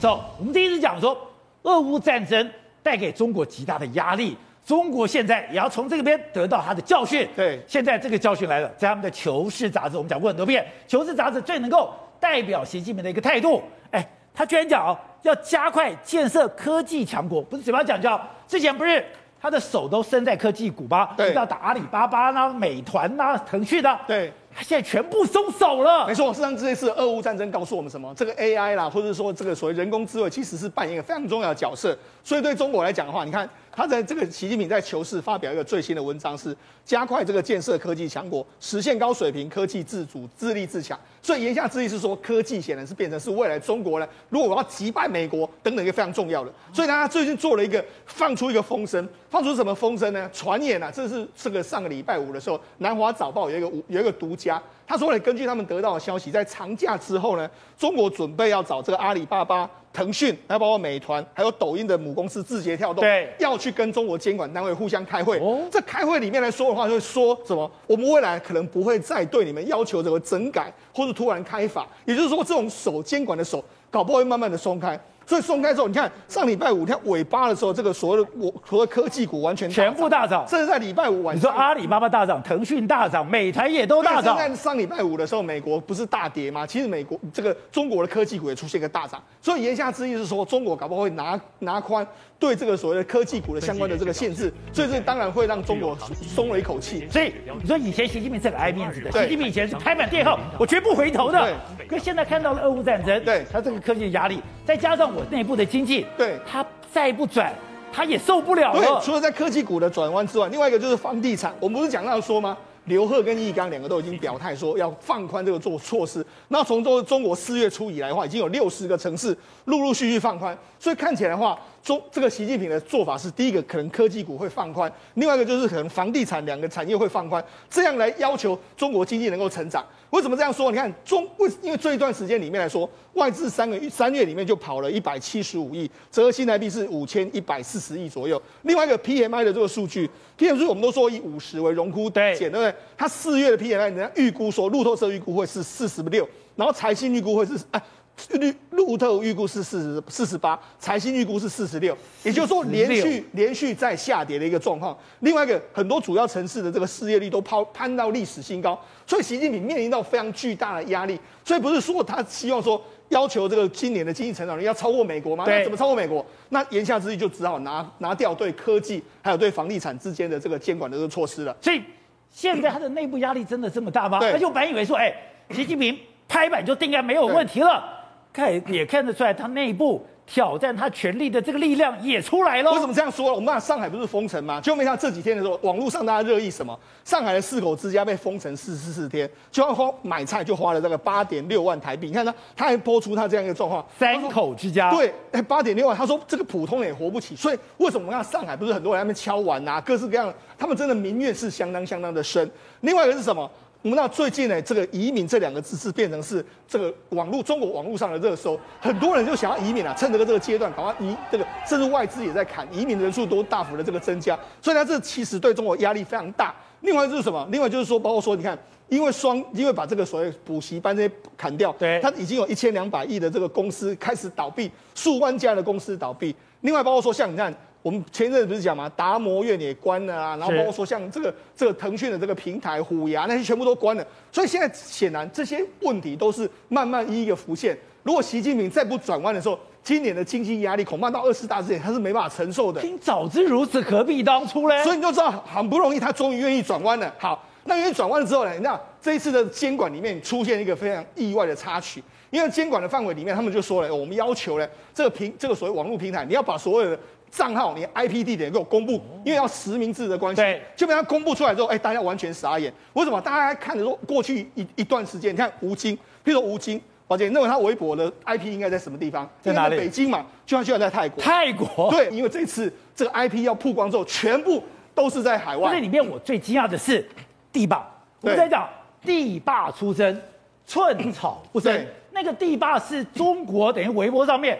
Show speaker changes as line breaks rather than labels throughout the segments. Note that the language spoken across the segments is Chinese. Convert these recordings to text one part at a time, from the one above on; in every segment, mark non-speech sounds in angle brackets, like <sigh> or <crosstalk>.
走，我们第一次讲说，俄乌战争带给中国极大的压力，中国现在也要从这个边得到他的教训。
对，
现在这个教训来了，在他们的《求是》杂志，我们讲过很多遍，《求是》杂志最能够代表习近平的一个态度。哎，他居然讲哦，要加快建设科技强国，不是嘴巴讲叫，之前不是他的手都伸在科技股吧？
对，
要打阿里巴巴啦、美团啦、腾讯的。
对。
他现在全部松手了。
没错，事实上这一次俄乌战争告诉我们什么？这个 AI 啦，或者说这个所谓人工智慧，其实是扮演一个非常重要的角色。所以对中国来讲的话，你看他在这个习近平在求是发表一个最新的文章，是加快这个建设科技强国，实现高水平科技自主、自立自强。所以言下之意是说，科技显然是变成是未来中国呢，如果我要击败美国等等一个非常重要的。所以他最近做了一个放出一个风声，放出什么风声呢？传言啊，这是这个上个礼拜五的时候，《南华早报》有一个有一个独家。他说呢，根据他们得到的消息，在长假之后呢，中国准备要找这个阿里巴巴、腾讯，还有包括美团，还有抖音的母公司字节跳动，
对，
要去跟中国监管单位互相开会。哦，这开会里面来说的话，就会说什么？我们未来可能不会再对你们要求这个整改，或者突然开罚，也就是说，这种手监管的手，搞不好会慢慢的松开。所以松开之后，你看上礼拜五你看尾巴的时候，这个所谓的我所谓科技股完全
全部大涨，
甚至在礼拜五晚上，
你说阿里巴巴大涨，腾讯大涨，美团也都大涨。
在上礼拜五的时候，美国不是大跌吗？其实美国这个中国的科技股也出现一个大涨。所以言下之意是说，中国搞不好会拿拿宽对这个所谓的科技股的相关的这个限制，所以这当然会让中国松了一口气。
所以你说以前习近平是很爱面子的，习近平以前是拍板电号我绝不回头的。对，可是现在看到了俄乌战争，
对
他这个科技的压力，再加上我内部的经济。
对，
他再不转，他也受不了了。
对，除了在科技股的转弯之外，另外一个就是房地产。我们不是讲到说吗？刘鹤跟易纲两个都已经表态说要放宽这个做措施。那从中中国四月初以来的话，已经有六十个城市陆陆续续放宽。所以看起来的话，中这个习近平的做法是第一个，可能科技股会放宽；另外一个就是可能房地产两个产业会放宽，这样来要求中国经济能够成长。为什么这样说？你看中为因为这一段时间里面来说，外资三个月三月里面就跑了一百七十五亿，折合新台币是五千一百四十亿左右。另外一个 PMI 的这个数据，PMI 我们都说以五十为荣枯点，对不对？它四月的 PMI 人家预估说，路透社预估会是四十六，然后财新预估会是哎。路路透预估是四十四十八，财新预估是四十六，也就是说连续连续在下跌的一个状况。另外一个，很多主要城市的这个失业率都抛攀到历史新高，所以习近平面临到非常巨大的压力。所以不是说他希望说要求这个今年的经济成长率要超过美国吗？那怎么超过美国？那言下之意就只好拿拿掉对科技还有对房地产之间的这个监管的这个措施了。
所以现在他的内部压力真的这么大吗？而且我本以为说，哎，习近平拍板就定案没有问题了。看也看得出来，他内部挑战他权力的这个力量也出来了。
为什么这样说？我们看上海不是封城吗？就没想到这几天的时候，网络上大家热议什么？上海的四口之家被封城四十四天，就要花买菜就花了这个八点六万台币。你看他，他还播出他这样一个状况：
三口之家，
对，哎，八点六万。他说这个普通人也活不起。所以为什么我们看上海不是很多人在那边敲碗啊？各式各样的，他们真的民怨是相当相当的深。另外一个是什么？我们知道最近呢，这个移民这两个字是变成是这个网络中国网络上的热搜，很多人就想要移民啊，趁这个这个阶段赶快移这个，甚至外资也在砍，移民的人数都大幅的这个增加，所以呢，这其实对中国压力非常大。另外就是什么？另外就是说，包括说，你看，因为双，因为把这个所谓补习班这些砍掉，
对，
它已经有一千两百亿的这个公司开始倒闭，数万家的公司倒闭。另外包括说，像你看。我们前一阵子不是讲嘛？达摩院也关了啊，然后包括说像这个这个腾讯的这个平台虎牙那些全部都关了，所以现在显然这些问题都是慢慢一一的浮现。如果习近平再不转弯的时候，今年的经济压力恐怕到二十大之前他是没办法承受的。<laughs>
听早知如此，何必当初呢？
所以你就知道，很不容易他终于愿意转弯了。好，那愿意转弯了之后呢？你知道这一次的监管里面出现一个非常意外的插曲，因为监管的范围里面，他们就说了，我们要求呢，这个平这个所谓网络平台，你要把所有的。账号，你 IP 地点给我公布，因为要实名制的关系。
对，
就被他公布出来之后，哎，大家完全傻眼。为什么？大家还看着说，过去一一段时间，你看吴京，譬如说吴京，宝杰，认为他微博的 IP 应该在什么地方？
在哪
里？北京嘛，就像现在在泰国。
泰国。
对，因为这次这个 IP 要曝光之后，全部都是在海外。
这里面我最惊讶的是地霸，我们在讲地霸出征，寸草不生。那个地霸是中国等于微博上面。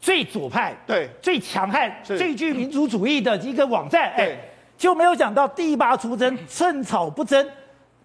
最左派，
对，最
强悍，最具民族主义的一个网站，哎，就没有想到第八出征，寸草不争，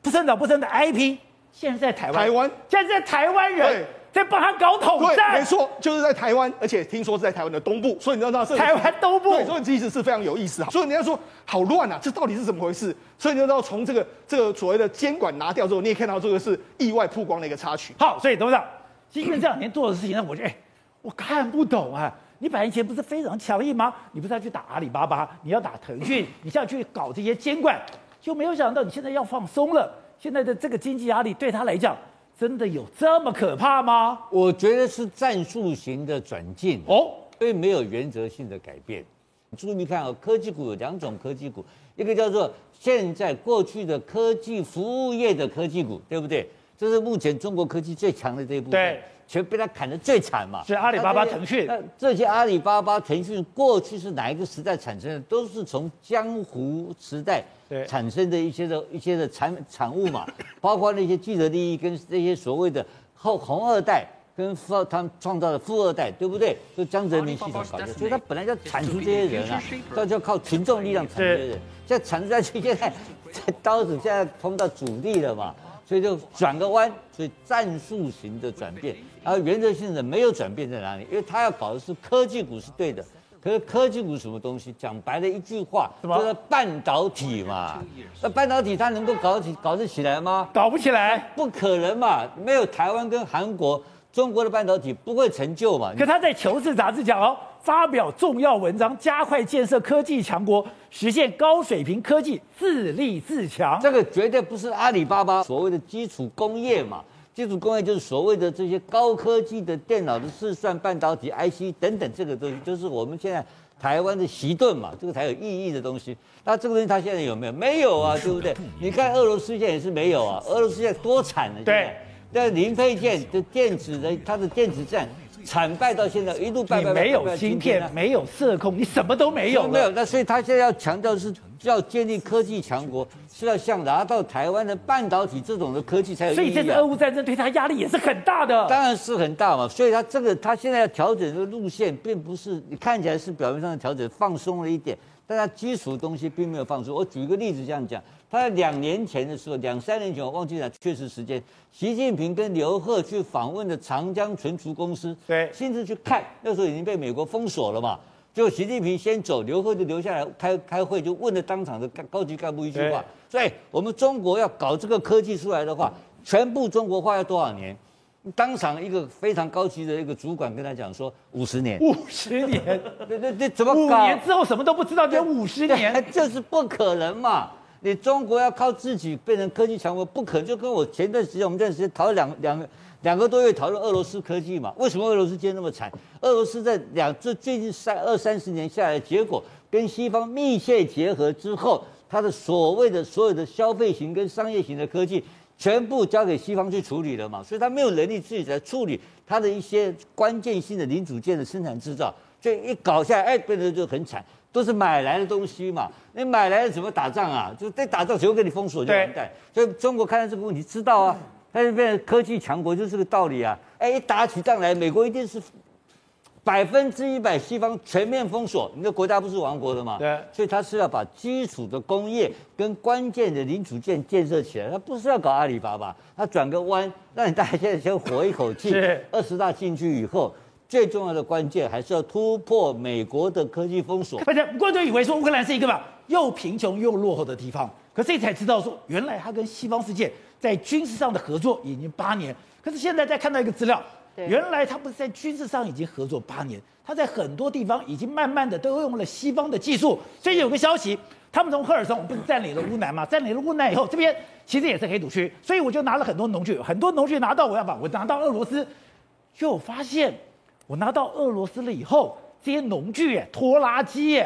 不寸草不争的 IP，现在在台湾，
台湾，
现在在台湾人在帮他搞统
战。没错，就是在台湾，而且听说是在台湾的东部，所以你知道是
台湾东部，
对，所以其实是非常有意思哈。所以人家说好乱啊，这到底是怎么回事？所以你知道从这个这个所谓的监管拿掉之后，你也看到这个是意外曝光的一个插曲。
好，所以董事长，今天这两年做的事情呢，我觉得哎，我看不懂啊。你百年前不是非常强硬吗？你不是要去打阿里巴巴，你要打腾讯，你现在去搞这些监管，就没有想到你现在要放松了。现在的这个经济压力对他来讲，真的有这么可怕吗？
我觉得是战术型的转进哦，并没有原则性的改变。你注意看哦，科技股有两种科技股，一个叫做现在过去的科技服务业的科技股，对不对？这是目前中国科技最强的这一部分。对。全被他砍得最惨嘛？
是阿里巴巴、腾讯。
那这些阿里巴巴、腾讯过去是哪一个时代产生的？都是从江湖时代产生的一些的一些的产产物嘛。<laughs> 包括那些既得利益跟那些所谓的后红二代跟富他们创造的富二代，对不对？就江泽民系统搞的。所以他本来就产出这些人啊，他就要靠群众力量产这些人。现在产出下去，现在刀子现在碰到主力了嘛。所以就转个弯，所以战术型的转变，而原则性的没有转变在哪里？因为他要搞的是科技股是对的，可是科技股什么东西？讲白了一句话，就是半导体嘛。那半导体它能够搞起搞得起来吗？
搞不起来，
不可能嘛！没有台湾跟韩国，中国的半导体不会成就嘛。
可他在《求是》杂志讲哦。发表重要文章，加快建设科技强国，实现高水平科技自立自强。
这个绝对不是阿里巴巴所谓的基础工业嘛？基础工业就是所谓的这些高科技的电脑的试算、半导体、IC 等等，这个东西就是我们现在台湾的习盾嘛，这个才有意义的东西。那这个东西它现在有没有？没有啊，对不对？你看俄罗斯现在也是没有啊，俄罗斯现在多惨啊！对，但零配件的电子的它的电子战。惨败到现在，一路败败败败。
没有芯片，没有色控，你什么都没有。
没有，那所以他现在要强调是要建立科技强国，是要像拿到台湾的半导体这种的科技才有。
所以这次俄乌战争对他压力也是很大的。
当然是很大嘛，所以他这个他现在要调整的路线，并不是你看起来是表面上的调整，放松了一点，但他基础的东西并没有放出。我举一个例子这样讲。他在两年前的时候，两三年前我忘记了确实时间，习近平跟刘鹤去访问的长江存储公司，对，亲自去看，那时候已经被美国封锁了嘛，就习近平先走，刘鹤就留下来开开会，就问了当场的高级干部一句话，所以我们中国要搞这个科技出来的话，全部中国化要多少年？当场一个非常高级的一个主管跟他讲说五十年，
五十年，
对对对，怎么搞？
五年之后什么都不知道，就 <laughs> 五十年，<laughs>
这是不可能嘛。你中国要靠自己变成科技强国，不可能。就跟我前段时间，我们这段时间讨论两两两个多月讨论俄罗斯科技嘛？为什么俄罗斯今天那么惨？俄罗斯在两这最近三二三十年下来，结果跟西方密切结合之后，它的所谓的所有的消费型跟商业型的科技，全部交给西方去处理了嘛？所以他没有能力自己来处理他的一些关键性的零组件的生产制造，所以一搞下来，哎，变得就很惨。都是买来的东西嘛，你买来了怎么打仗啊？就在打仗，只会给你封锁就完蛋。所以中国看到这个问题，知道啊，它就变成科技强国，就是这个道理啊。哎，一打起仗来，美国一定是百分之一百西方全面封锁，你的国家不是亡国的嘛？对。所以他是要把基础的工业跟关键的零组件建设起来，他不是要搞阿里巴巴，他转个弯，让你大家现在先活一口气。<laughs> 是。二十大进去以后。最重要的关键还是要突破美国的科技封锁。
大家过去以为说乌克兰是一个吧又贫穷又落后的地方，可是才知道说原来他跟西方世界在军事上的合作已经八年。可是现在再看到一个资料，原来他不是在军事上已经合作八年，他在很多地方已经慢慢的都用了西方的技术。最近有个消息，他们从赫尔松不是占领了乌南嘛？占领了乌南以后，这边其实也是黑土区，所以我就拿了很多农具，很多农具拿到我要把我拿到俄罗斯，就发现。我拿到俄罗斯了以后，这些农具、拖拉机，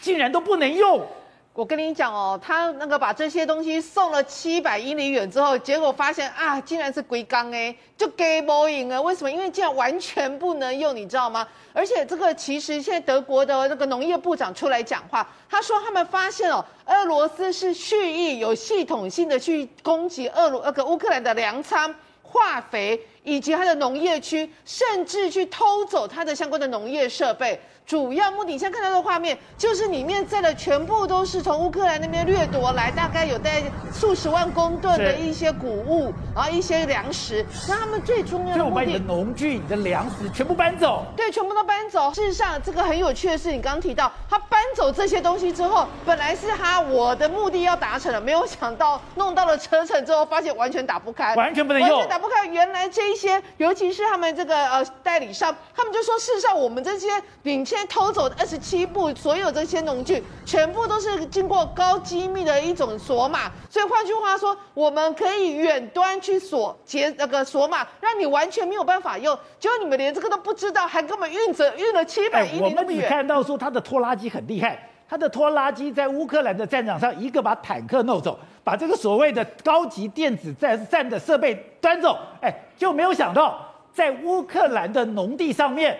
竟然都不能用。
我跟你讲哦，他那个把这些东西送了七百英里远之后，结果发现啊，竟然是龟缸哎，就给不赢了。为什么？因为竟然完全不能用，你知道吗？而且这个其实现在德国的那个农业部长出来讲话，他说他们发现哦，俄罗斯是蓄意有系统性的去攻击俄罗那个乌克兰的粮仓。化肥以及它的农业区，甚至去偷走它的相关的农业设备。主要目的，你现在看到的画面，就是里面载的全部都是从乌克兰那边掠夺来，大概有带数十万公吨的一些谷物，然后一些粮食。那他们最重要的目的，
就把你的农具、你的粮食全部搬走。
对，全部都搬走。事实上，这个很有趣的是，你刚刚提到，他搬走这些东西之后，本来是他我的目的要达成了，没有想到弄到了车程之后，发现完全打不开，
完全不能用，
完全打不开。原来这一些，尤其是他们这个呃代理商，他们就说，事实上我们这些领现在偷走的二十七部所有这些农具，全部都是经过高机密的一种锁码，所以换句话说，我们可以远端去锁解那个锁码，让你完全没有办法用。结果你们连这个都不知道，还根本运着运了七百英里那么远。
我们只看到说他的拖拉机很厉害，他的拖拉机在乌克兰的战场上，一个把坦克弄走，把这个所谓的高级电子战战的设备端走，哎，就没有想到在乌克兰的农地上面。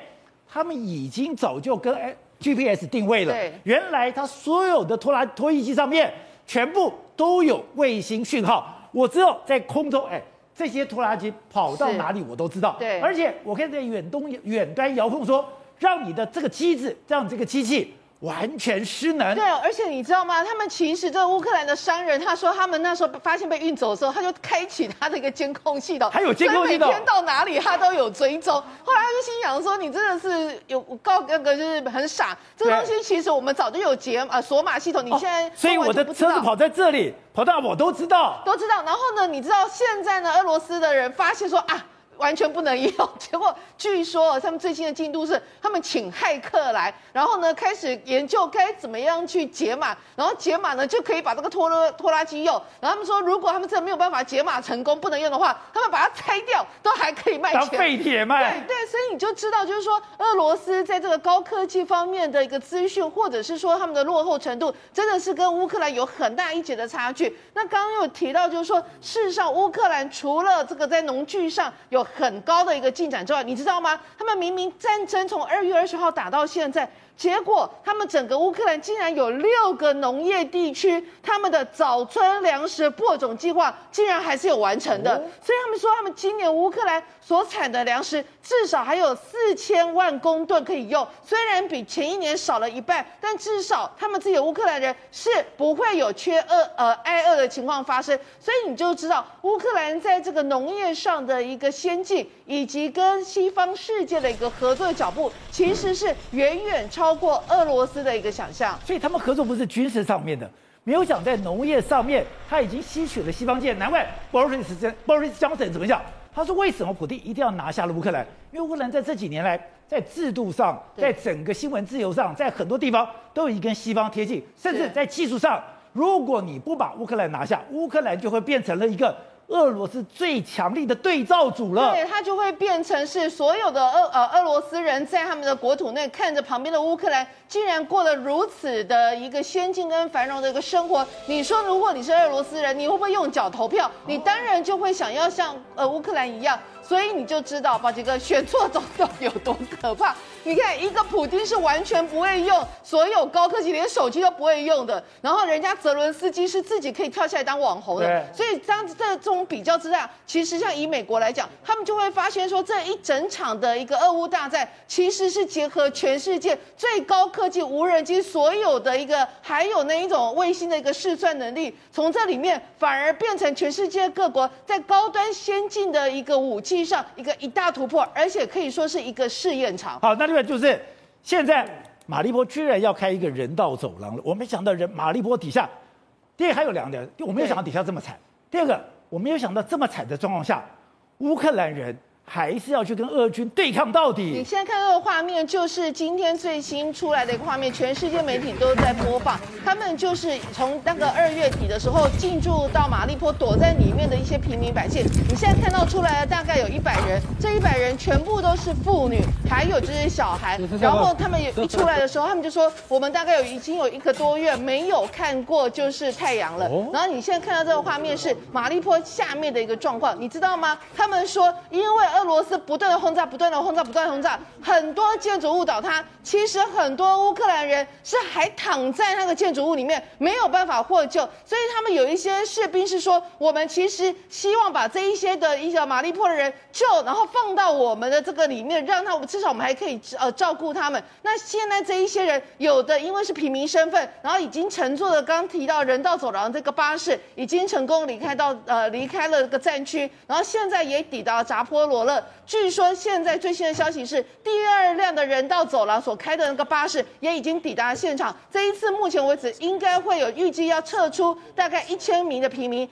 他们已经早就跟 GPS 定位了。
对，
原来他所有的拖拉拖曳机上面全部都有卫星讯号。我只有在空中，哎，这些拖拉机跑到哪里我都知道。
对，
而且我可以在远东远端遥控说，让你的这个机子，让这个机器。完全失能。
对，而且你知道吗？他们其实这个乌克兰的商人，他说他们那时候发现被运走的时候，他就开启他的一个监控系统，
还有监控系统，
每天到哪里他都有追踪。后来他就心想说：“你真的是有告那个就是很傻，这个东西其实我们早就有解啊锁码系统，你现在、哦、
所以我的车子跑在这里，跑到我都知道，
都知道。然后呢，你知道现在呢，俄罗斯的人发现说啊。”完全不能用，结果据说他们最新的进度是，他们请骇客来，然后呢开始研究该怎么样去解码，然后解码呢就可以把这个拖拉拖拉机用。然后他们说，如果他们真的没有办法解码成功，不能用的话，他们把它拆掉都还可以卖钱，
当废铁卖。
对对，所以你就知道，就是说俄罗斯在这个高科技方面的一个资讯，或者是说他们的落后程度，真的是跟乌克兰有很大一截的差距。那刚刚有提到，就是说事实上乌克兰除了这个在农具上有很高的一个进展之外，你知道吗？他们明明战争从二月二十号打到现在。结果，他们整个乌克兰竟然有六个农业地区，他们的早春粮食播种计划竟然还是有完成的。所以他们说，他们今年乌克兰所产的粮食至少还有四千万公吨可以用。虽然比前一年少了一半，但至少他们自己的乌克兰人是不会有缺饿呃挨饿的情况发生。所以你就知道，乌克兰在这个农业上的一个先进，以及跟西方世界的一个合作的脚步，其实是远远超。过俄罗斯的一个想象，
所以他们合作不是军事上面的，没有想在农业上面，他已经吸取了西方经验。难怪 Boris Boris Johnson 怎么讲？他说为什么普京一定要拿下了乌克兰？因为乌克兰在这几年来，在制度上，在整个新闻自由上，在很多地方都已经跟西方贴近，甚至在技术上，如果你不把乌克兰拿下，乌克兰就会变成了一个。俄罗斯最强力的对照组了，
对，它就会变成是所有的俄呃俄罗斯人在他们的国土内看着旁边的乌克兰，竟然过得如此的一个先进跟繁荣的一个生活。你说，如果你是俄罗斯人，你会不会用脚投票？你当然就会想要像呃乌克兰一样。所以你就知道，宝杰哥选错总统有多可怕。你看，一个普丁是完全不会用所有高科技，连手机都不会用的。然后人家泽伦斯基是自己可以跳下来当网红的。所以当这这种比较之下，其实像以美国来讲，他们就会发现说，这一整场的一个俄乌大战，其实是结合全世界最高科技无人机所有的一个，还有那一种卫星的一个试算能力，从这里面反而变成全世界各国在高端先进的一个武器。上一个一大突破，而且可以说是一个试验场。
好，那另外就是现在马立波居然要开一个人道走廊了。我没想到人马立波底下，第一还有两点，我没有想到底下这么惨。第二个，我没有想到这么惨的状况下，乌克兰人。还是要去跟俄军对抗到底。
你现在看到的画面就是今天最新出来的一个画面，全世界媒体都在播放。他们就是从那个二月底的时候进驻到马利坡，躲在里面的一些平民百姓。你现在看到出来的大概有一百人，这一百人全部都是妇女，还有这些小孩。然后他们也一出来的时候，他们就说：“我们大概有已经有一个多月没有看过就是太阳了。”然后你现在看到这个画面是马利坡下面的一个状况，你知道吗？他们说因为。俄罗斯不断的轰炸，不断的轰炸，不断的轰炸，很多建筑物倒塌。其实很多乌克兰人是还躺在那个建筑物里面，没有办法获救。所以他们有一些士兵是说，我们其实希望把这一些的一些马利坡的人救，然后放到我们的这个里面，让他们至少我们还可以呃照顾他们。那现在这一些人，有的因为是平民身份，然后已经乘坐了刚提到人道走廊这个巴士，已经成功离开到呃离开了这个战区，然后现在也抵达扎波罗了。据说现在最新的消息是，第二辆的人道走廊所开的那个巴士也已经抵达现场。这一次目前为止，应该会有预计要撤出大概一千名的平民。